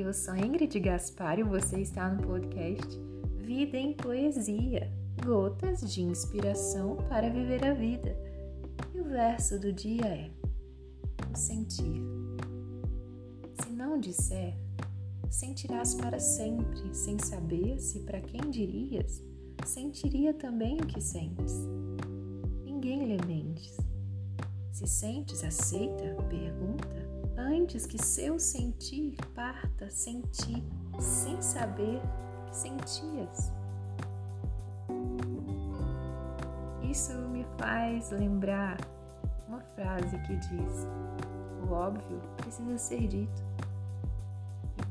Eu sou Ingrid Gaspar e você está no podcast Vida em Poesia Gotas de Inspiração para Viver a Vida. E o verso do dia é: O sentir. Se não disser, sentirás para sempre, sem saber se para quem dirias, sentiria também o que sentes. Ninguém lhe mentes. Se sentes, aceita, pergunta antes que seu sentir parta sem ti, sem saber que sentias. Isso me faz lembrar uma frase que diz: o óbvio precisa ser dito.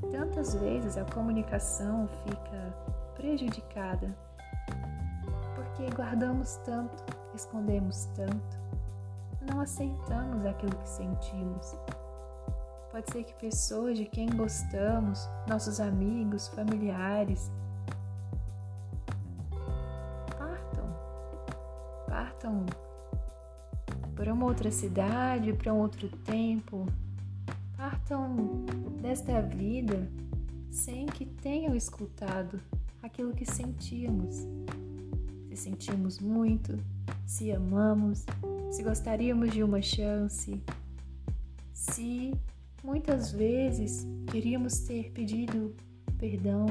E tantas vezes a comunicação fica prejudicada porque guardamos tanto, escondemos tanto, não aceitamos aquilo que sentimos Pode ser que pessoas de quem gostamos, nossos amigos, familiares, partam. Partam para uma outra cidade, para um outro tempo. Partam desta vida sem que tenham escutado aquilo que sentíamos. Se sentimos muito, se amamos, se gostaríamos de uma chance, se Muitas vezes queríamos ter pedido perdão,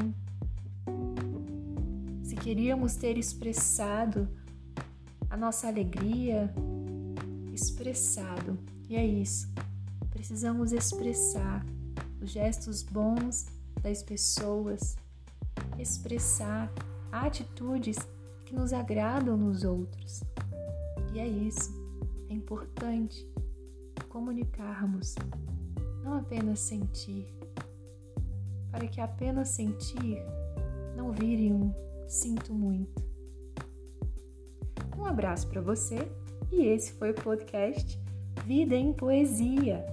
se queríamos ter expressado a nossa alegria, expressado. E é isso. Precisamos expressar os gestos bons das pessoas, expressar atitudes que nos agradam nos outros. E é isso. É importante comunicarmos não apenas sentir, para que apenas sentir não vire um sinto muito. Um abraço para você e esse foi o podcast Vida em Poesia.